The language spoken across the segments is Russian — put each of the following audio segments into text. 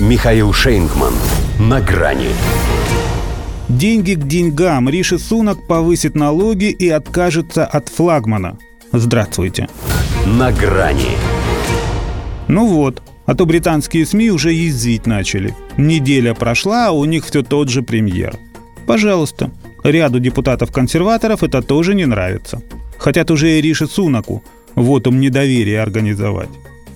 Михаил Шейнгман. На грани. Деньги к деньгам. Риши Сунок повысит налоги и откажется от флагмана. Здравствуйте. На грани. Ну вот, а то британские СМИ уже язвить начали. Неделя прошла, а у них все тот же премьер. Пожалуйста. Ряду депутатов-консерваторов это тоже не нравится. Хотят уже и Риши Сунаку вот им недоверие организовать.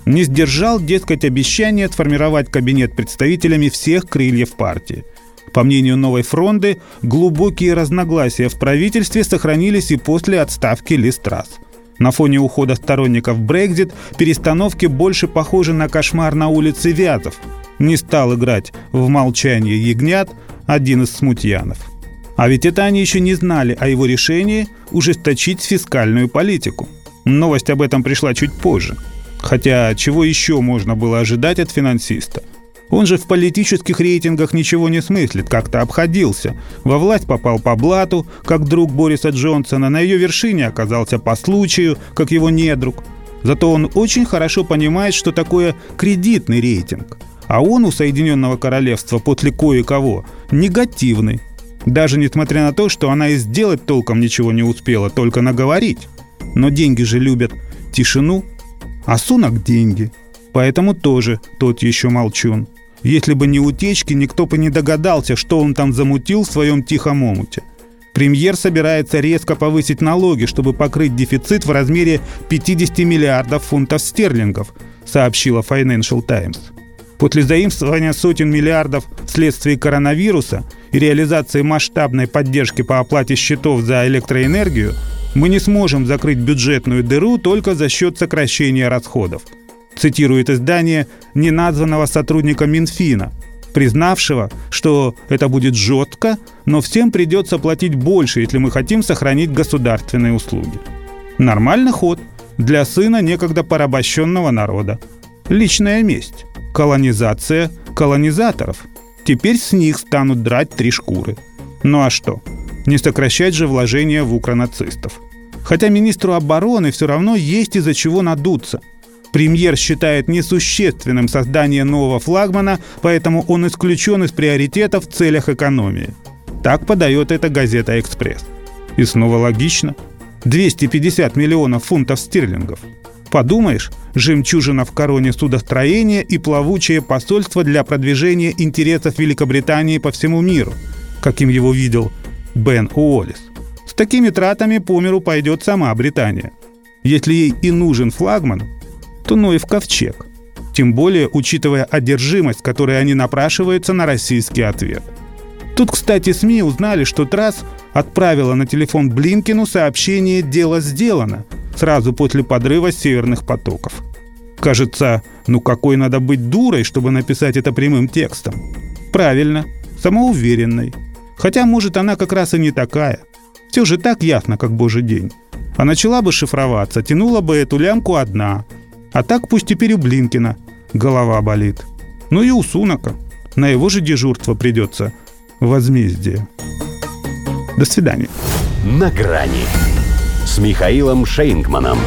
Не сдержал, дескать, обещание сформировать кабинет представителями всех крыльев партии. По мнению Новой фронды, глубокие разногласия в правительстве сохранились и после отставки Листрас – на фоне ухода сторонников Брекзит перестановки больше похожи на кошмар на улице Вятов. Не стал играть в молчание ягнят один из смутьянов. А ведь это они еще не знали о его решении ужесточить фискальную политику. Новость об этом пришла чуть позже. Хотя чего еще можно было ожидать от финансиста – он же в политических рейтингах ничего не смыслит, как-то обходился. Во власть попал по блату, как друг Бориса Джонсона, на ее вершине оказался по случаю, как его недруг. Зато он очень хорошо понимает, что такое кредитный рейтинг. А он у Соединенного Королевства после кое-кого негативный. Даже несмотря на то, что она и сделать толком ничего не успела, только наговорить. Но деньги же любят тишину, а сунок – деньги. Поэтому тоже тот еще молчун. Если бы не утечки, никто бы не догадался, что он там замутил в своем тихом омуте. Премьер собирается резко повысить налоги, чтобы покрыть дефицит в размере 50 миллиардов фунтов стерлингов, сообщила Financial Times. После заимствования сотен миллиардов вследствие коронавируса и реализации масштабной поддержки по оплате счетов за электроэнергию мы не сможем закрыть бюджетную дыру только за счет сокращения расходов – цитирует издание неназванного сотрудника Минфина, признавшего, что это будет жестко, но всем придется платить больше, если мы хотим сохранить государственные услуги. Нормальный ход для сына некогда порабощенного народа. Личная месть, колонизация колонизаторов. Теперь с них станут драть три шкуры. Ну а что? Не сокращать же вложения в укронацистов. Хотя министру обороны все равно есть из-за чего надуться – Премьер считает несущественным создание нового флагмана, поэтому он исключен из приоритетов в целях экономии. Так подает эта газета «Экспресс». И снова логично. 250 миллионов фунтов стерлингов. Подумаешь, жемчужина в короне судостроения и плавучее посольство для продвижения интересов Великобритании по всему миру, каким его видел Бен Уоллес. Такими тратами по миру пойдет сама Британия. Если ей и нужен флагман, то ну и в ковчег. Тем более, учитывая одержимость, которой они напрашиваются на российский ответ. Тут, кстати, СМИ узнали, что Трасс отправила на телефон Блинкину сообщение «Дело сделано» сразу после подрыва северных потоков. Кажется, ну какой надо быть дурой, чтобы написать это прямым текстом? Правильно, самоуверенной. Хотя, может, она как раз и не такая. Все же так ясно, как божий день. А начала бы шифроваться, тянула бы эту лямку одна – а так пусть теперь у Блинкина голова болит. Ну и у Сунака. На его же дежурство придется возмездие. До свидания. На грани с Михаилом Шейнгманом.